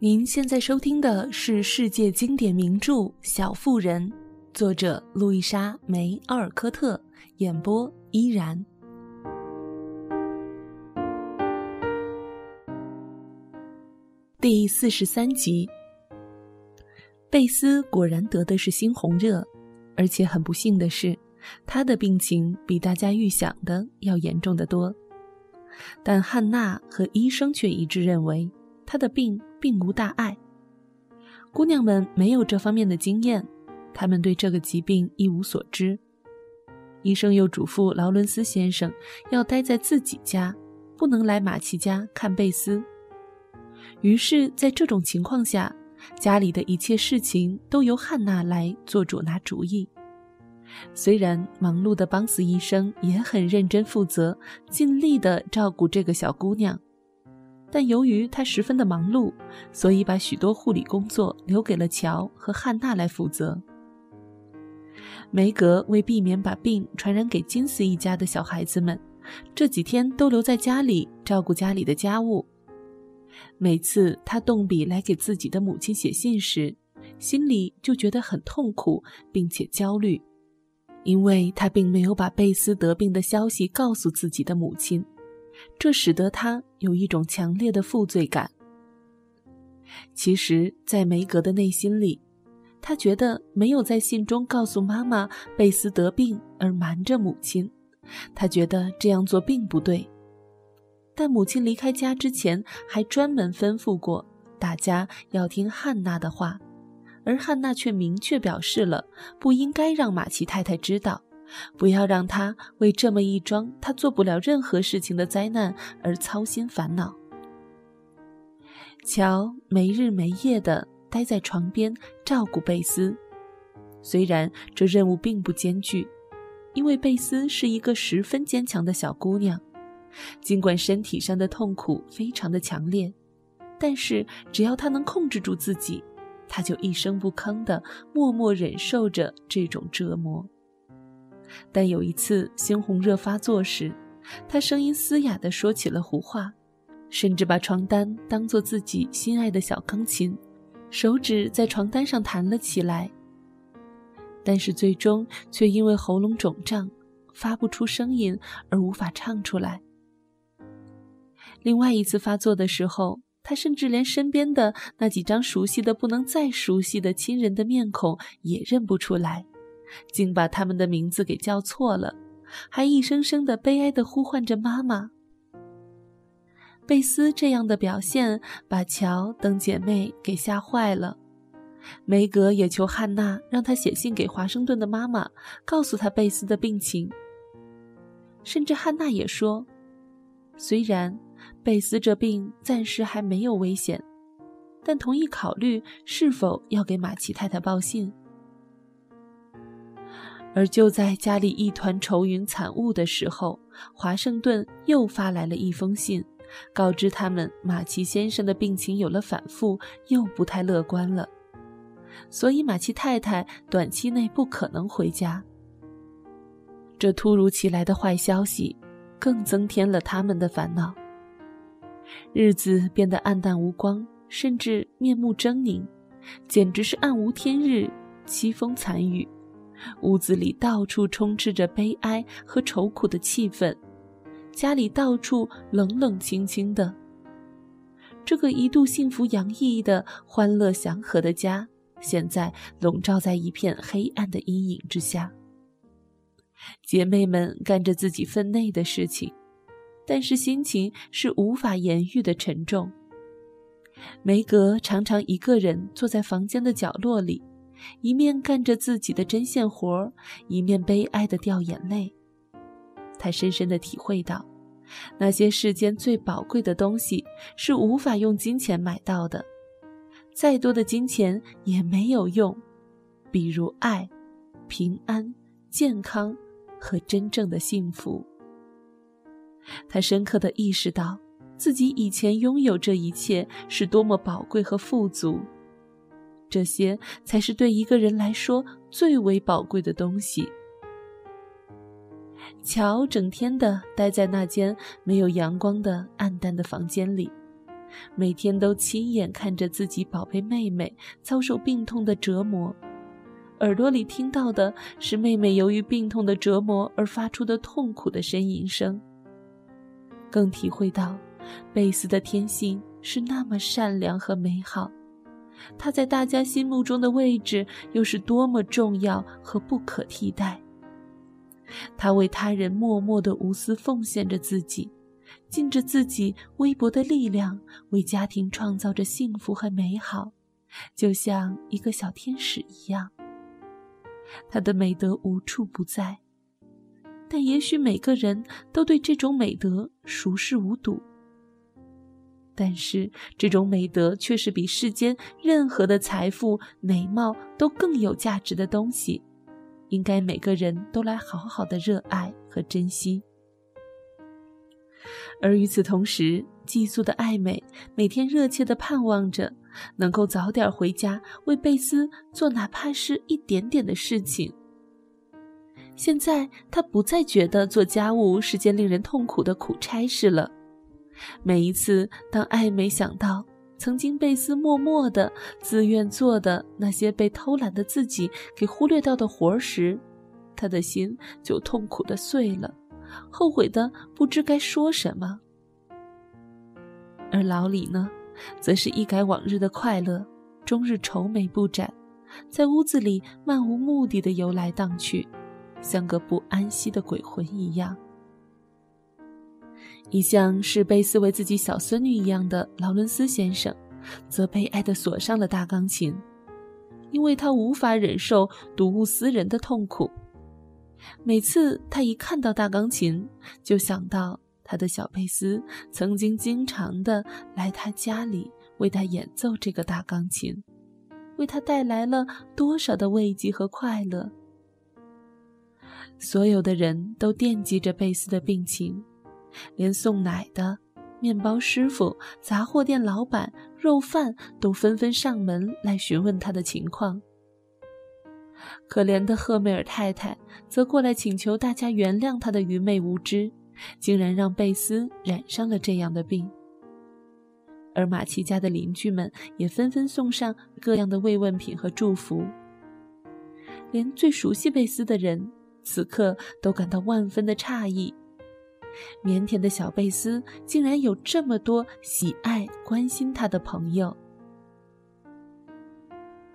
您现在收听的是世界经典名著《小妇人》，作者路易莎·梅·奥尔科特，演播依然。第四十三集，贝斯果然得的是猩红热，而且很不幸的是，他的病情比大家预想的要严重的多。但汉娜和医生却一致认为，他的病并无大碍。姑娘们没有这方面的经验，她们对这个疾病一无所知。医生又嘱咐劳伦斯先生要待在自己家，不能来马奇家看贝斯。于是，在这种情况下，家里的一切事情都由汉娜来做主拿主意。虽然忙碌的邦斯医生也很认真负责，尽力地照顾这个小姑娘，但由于他十分的忙碌，所以把许多护理工作留给了乔和汉娜来负责。梅格为避免把病传染给金斯一家的小孩子们，这几天都留在家里照顾家里的家务。每次他动笔来给自己的母亲写信时，心里就觉得很痛苦，并且焦虑，因为他并没有把贝斯得病的消息告诉自己的母亲，这使得他有一种强烈的负罪感。其实，在梅格的内心里，他觉得没有在信中告诉妈妈贝斯得病而瞒着母亲，他觉得这样做并不对。但母亲离开家之前，还专门吩咐过大家要听汉娜的话，而汉娜却明确表示了不应该让马奇太太知道，不要让她为这么一桩她做不了任何事情的灾难而操心烦恼。乔没日没夜地待在床边照顾贝斯，虽然这任务并不艰巨，因为贝斯是一个十分坚强的小姑娘。尽管身体上的痛苦非常的强烈，但是只要他能控制住自己，他就一声不吭地默默忍受着这种折磨。但有一次猩红热发作时，他声音嘶哑地说起了胡话，甚至把床单当作自己心爱的小钢琴，手指在床单上弹了起来。但是最终却因为喉咙肿胀，发不出声音而无法唱出来。另外一次发作的时候，他甚至连身边的那几张熟悉的不能再熟悉的亲人的面孔也认不出来，竟把他们的名字给叫错了，还一声声的悲哀的呼唤着妈妈。贝斯这样的表现把乔等姐妹给吓坏了，梅格也求汉娜让她写信给华盛顿的妈妈，告诉她贝斯的病情。甚至汉娜也说，虽然。贝斯这病暂时还没有危险，但同意考虑是否要给马奇太太报信。而就在家里一团愁云惨雾的时候，华盛顿又发来了一封信，告知他们马奇先生的病情有了反复，又不太乐观了，所以马奇太太短期内不可能回家。这突如其来的坏消息，更增添了他们的烦恼。日子变得暗淡无光，甚至面目狰狞，简直是暗无天日，凄风惨雨。屋子里到处充斥着悲哀和愁苦的气氛，家里到处冷冷清清的。这个一度幸福洋溢的、欢乐祥和的家，现在笼罩在一片黑暗的阴影之下。姐妹们干着自己分内的事情。但是心情是无法言喻的沉重。梅格常常一个人坐在房间的角落里，一面干着自己的针线活儿一面悲哀的掉眼泪。他深深的体会到，那些世间最宝贵的东西是无法用金钱买到的，再多的金钱也没有用，比如爱、平安、健康和真正的幸福。他深刻的意识到，自己以前拥有这一切是多么宝贵和富足，这些才是对一个人来说最为宝贵的东西。乔整天的待在那间没有阳光的暗淡的房间里，每天都亲眼看着自己宝贝妹妹遭受病痛的折磨，耳朵里听到的是妹妹由于病痛的折磨而发出的痛苦的呻吟声，更体会到贝斯的天性是那么善良和美好，她在大家心目中的位置又是多么重要和不可替代。她为他人默默的无私奉献着自己。尽着自己微薄的力量，为家庭创造着幸福和美好，就像一个小天使一样。他的美德无处不在，但也许每个人都对这种美德熟视无睹。但是，这种美德却是比世间任何的财富、美貌都更有价值的东西，应该每个人都来好好的热爱和珍惜。而与此同时，寄宿的艾美每天热切地盼望着能够早点回家，为贝斯做哪怕是一点点的事情。现在，他不再觉得做家务是件令人痛苦的苦差事了。每一次，当艾美想到曾经贝斯默默的、自愿做的那些被偷懒的自己给忽略掉的活儿时，他的心就痛苦的碎了。后悔的不知该说什么，而老李呢，则是一改往日的快乐，终日愁眉不展，在屋子里漫无目的的游来荡去，像个不安息的鬼魂一样。一向视贝斯为自己小孙女一样的劳伦斯先生，则悲哀的锁上了大钢琴，因为他无法忍受睹物思人的痛苦。每次他一看到大钢琴，就想到他的小贝斯曾经经常的来他家里为他演奏这个大钢琴，为他带来了多少的慰藉和快乐。所有的人都惦记着贝斯的病情，连送奶的、面包师傅、杂货店老板、肉贩都纷纷上门来询问他的情况。可怜的赫梅尔太太则过来请求大家原谅她的愚昧无知，竟然让贝斯染上了这样的病。而马奇家的邻居们也纷纷送上各样的慰问品和祝福。连最熟悉贝斯的人，此刻都感到万分的诧异：腼腆的小贝斯竟然有这么多喜爱、关心他的朋友。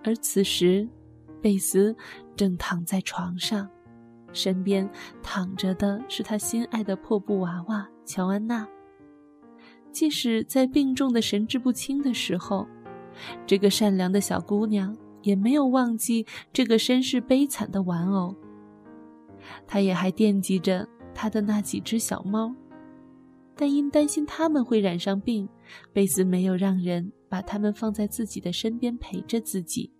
而此时，贝斯正躺在床上，身边躺着的是他心爱的破布娃娃乔安娜。即使在病重的神志不清的时候，这个善良的小姑娘也没有忘记这个身世悲惨的玩偶。她也还惦记着他的那几只小猫，但因担心它们会染上病，贝斯没有让人把它们放在自己的身边陪着自己。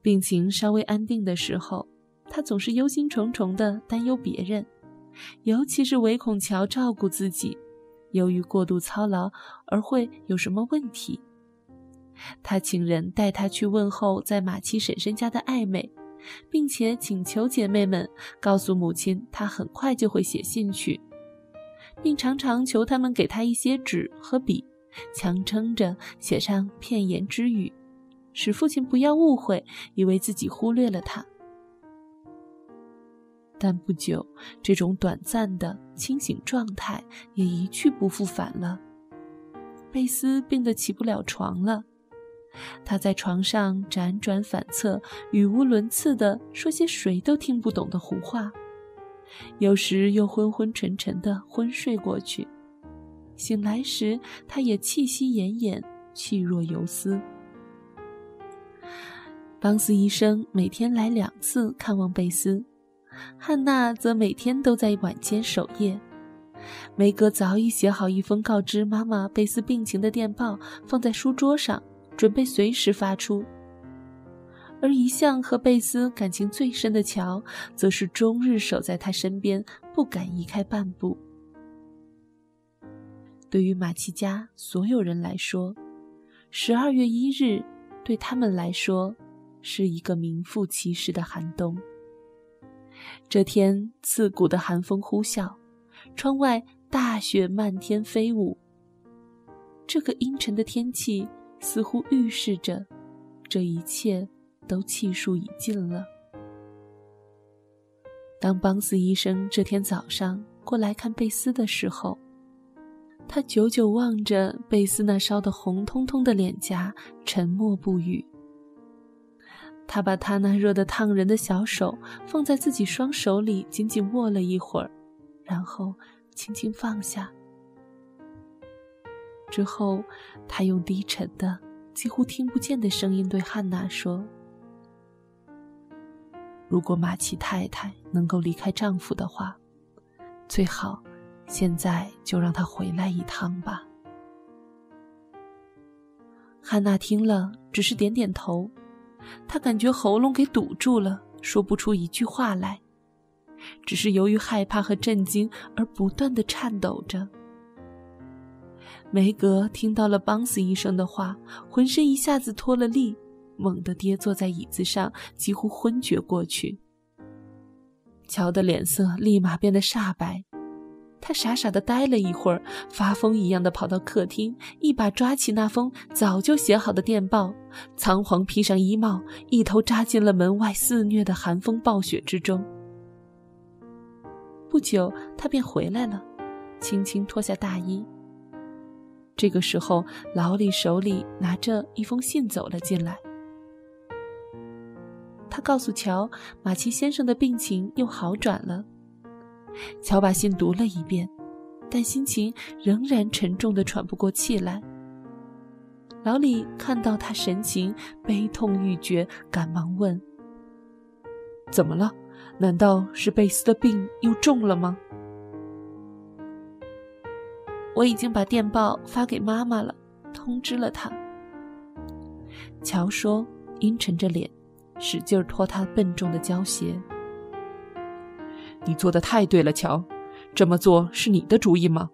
病情稍微安定的时候，他总是忧心忡忡地担忧别人，尤其是唯恐乔照顾自己，由于过度操劳而会有什么问题。他请人带他去问候在马七婶婶家的艾美，并且请求姐妹们告诉母亲，她很快就会写信去，并常常求他们给她一些纸和笔，强撑着写上片言之语。使父亲不要误会，以为自己忽略了他。但不久，这种短暂的清醒状态也一去不复返了。贝斯病得起不了床了，他在床上辗转反侧，语无伦次地说些谁都听不懂的胡话，有时又昏昏沉沉地昏睡过去。醒来时，他也气息奄奄，气若游丝。邦斯医生每天来两次看望贝斯，汉娜则每天都在晚间守夜。梅格早已写好一封告知妈妈贝斯病情的电报，放在书桌上，准备随时发出。而一向和贝斯感情最深的乔，则是终日守在他身边，不敢移开半步。对于马奇家所有人来说，十二月一日对他们来说。是一个名副其实的寒冬。这天，刺骨的寒风呼啸，窗外大雪漫天飞舞。这个阴沉的天气似乎预示着，这一切都气数已尽了。当邦斯医生这天早上过来看贝斯的时候，他久久望着贝斯那烧得红彤彤的脸颊，沉默不语。他把他那热得烫人的小手放在自己双手里，紧紧握了一会儿，然后轻轻放下。之后，他用低沉的、几乎听不见的声音对汉娜说：“如果马奇太太能够离开丈夫的话，最好现在就让他回来一趟吧。”汉娜听了，只是点点头。她感觉喉咙给堵住了，说不出一句话来，只是由于害怕和震惊而不断的颤抖着。梅格听到了邦斯医生的话，浑身一下子脱了力，猛地跌坐在椅子上，几乎昏厥过去。乔的脸色立马变得煞白，他傻傻的呆了一会儿，发疯一样的跑到客厅，一把抓起那封早就写好的电报，仓皇披上衣帽，一头扎进了门外肆虐的寒风暴雪之中。不久，他便回来了，轻轻脱下大衣。这个时候，老李手里拿着一封信走了进来。他告诉乔，马奇先生的病情又好转了。乔把信读了一遍，但心情仍然沉重的喘不过气来。老李看到他神情悲痛欲绝，赶忙问：“怎么了？难道是贝斯的病又重了吗？”我已经把电报发给妈妈了，通知了她。乔说，阴沉着脸，使劲拖他笨重的胶鞋。你做的太对了，乔，这么做是你的主意吗？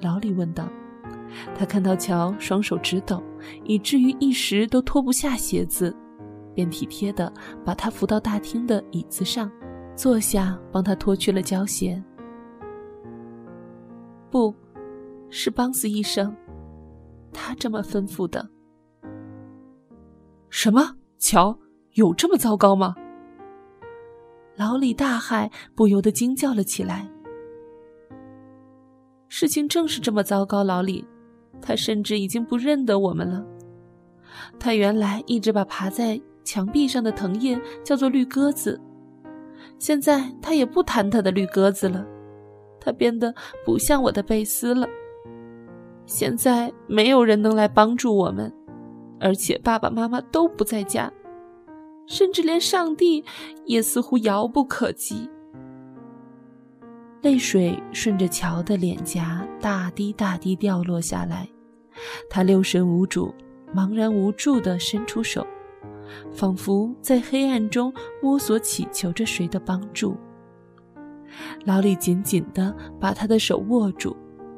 老李问道。他看到乔双手直抖，以至于一时都脱不下鞋子，便体贴的把他扶到大厅的椅子上，坐下帮他脱去了胶鞋。不。是邦斯医生，他这么吩咐的。什么？乔，有这么糟糕吗？老李大骇，不由得惊叫了起来。事情正是这么糟糕，老李，他甚至已经不认得我们了。他原来一直把爬在墙壁上的藤叶叫做绿鸽子，现在他也不谈他的绿鸽子了，他变得不像我的贝斯了。现在没有人能来帮助我们，而且爸爸妈妈都不在家，甚至连上帝也似乎遥不可及。泪水顺着乔的脸颊大滴大滴掉落下来，他六神无主、茫然无助地伸出手，仿佛在黑暗中摸索祈求着谁的帮助。老李紧紧地把他的手握住。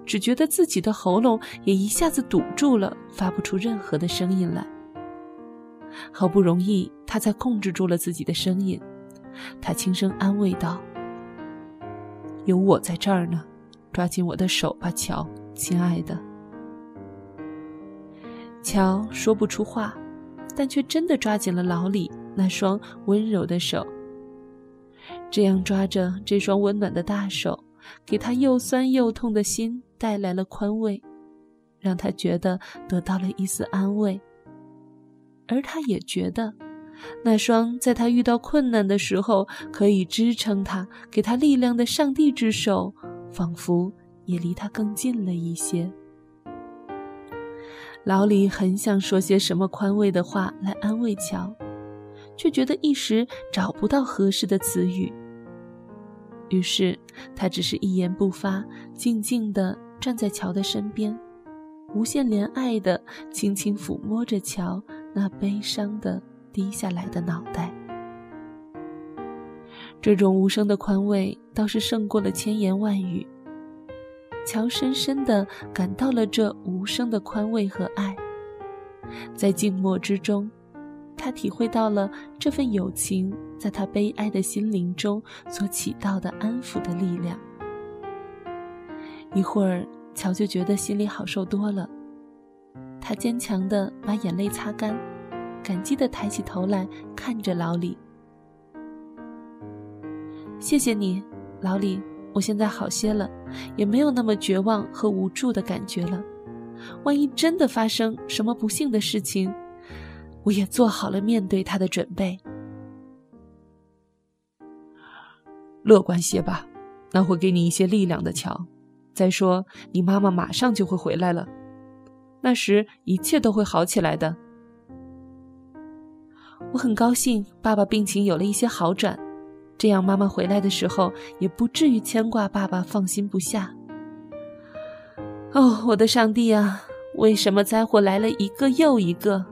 只觉得自己的喉咙也一下子堵住了，发不出任何的声音来。好不容易，他才控制住了自己的声音。他轻声安慰道：“有我在这儿呢，抓紧我的手吧，乔，亲爱的。”乔说不出话，但却真的抓紧了老李那双温柔的手。这样抓着这双温暖的大手，给他又酸又痛的心。带来了宽慰，让他觉得得到了一丝安慰。而他也觉得，那双在他遇到困难的时候可以支撑他、给他力量的上帝之手，仿佛也离他更近了一些。老李很想说些什么宽慰的话来安慰乔，却觉得一时找不到合适的词语。于是，他只是一言不发，静静地。站在乔的身边，无限怜爱的轻轻抚摸着乔那悲伤的低下来的脑袋。这种无声的宽慰倒是胜过了千言万语。乔深深的感到了这无声的宽慰和爱，在静默之中，他体会到了这份友情在他悲哀的心灵中所起到的安抚的力量。一会儿，乔就觉得心里好受多了，他坚强的把眼泪擦干，感激的抬起头来看着老李。谢谢你，老李，我现在好些了，也没有那么绝望和无助的感觉了。万一真的发生什么不幸的事情，我也做好了面对他的准备。乐观些吧，那会给你一些力量的。乔，再说你妈妈马上就会回来了，那时一切都会好起来的。我很高兴爸爸病情有了一些好转，这样妈妈回来的时候也不至于牵挂爸爸，放心不下。哦，我的上帝啊！为什么灾祸来了一个又一个？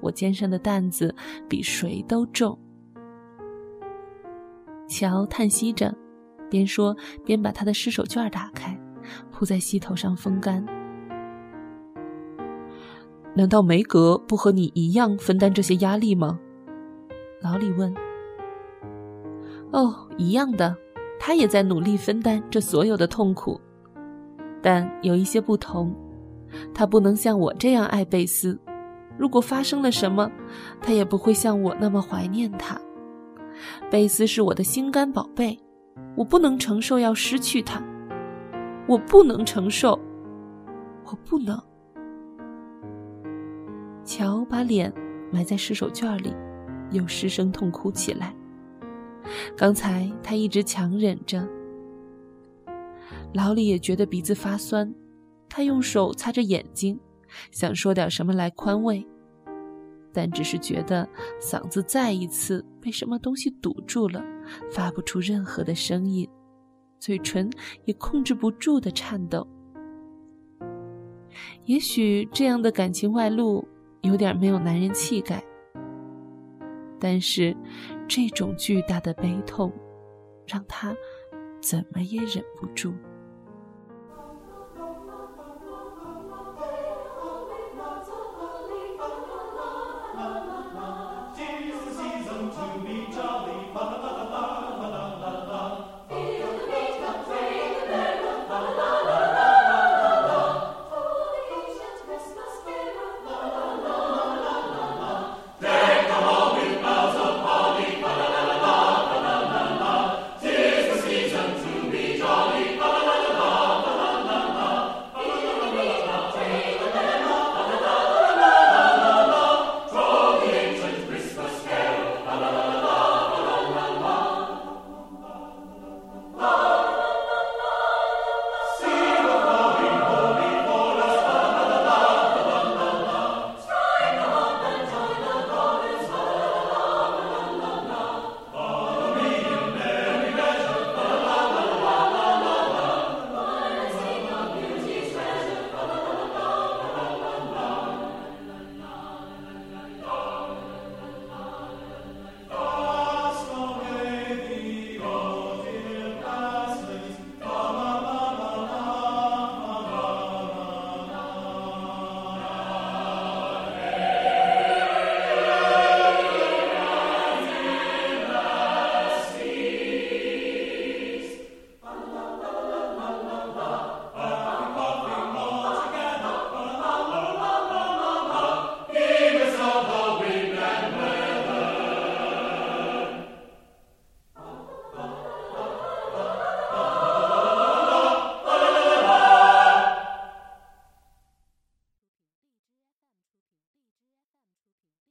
我肩上的担子比谁都重。乔叹息着，边说边把他的湿手绢打开，铺在膝头上风干。难道梅格不和你一样分担这些压力吗？老李问。哦，一样的，他也在努力分担这所有的痛苦。但有一些不同，他不能像我这样爱贝斯。如果发生了什么，他也不会像我那么怀念他。贝斯是我的心肝宝贝，我不能承受要失去他。我不能承受，我不能。乔把脸埋在湿手绢里，又失声痛哭起来。刚才他一直强忍着。老李也觉得鼻子发酸，他用手擦着眼睛，想说点什么来宽慰，但只是觉得嗓子再一次被什么东西堵住了，发不出任何的声音，嘴唇也控制不住的颤抖。也许这样的感情外露有点没有男人气概，但是这种巨大的悲痛，让他怎么也忍不住。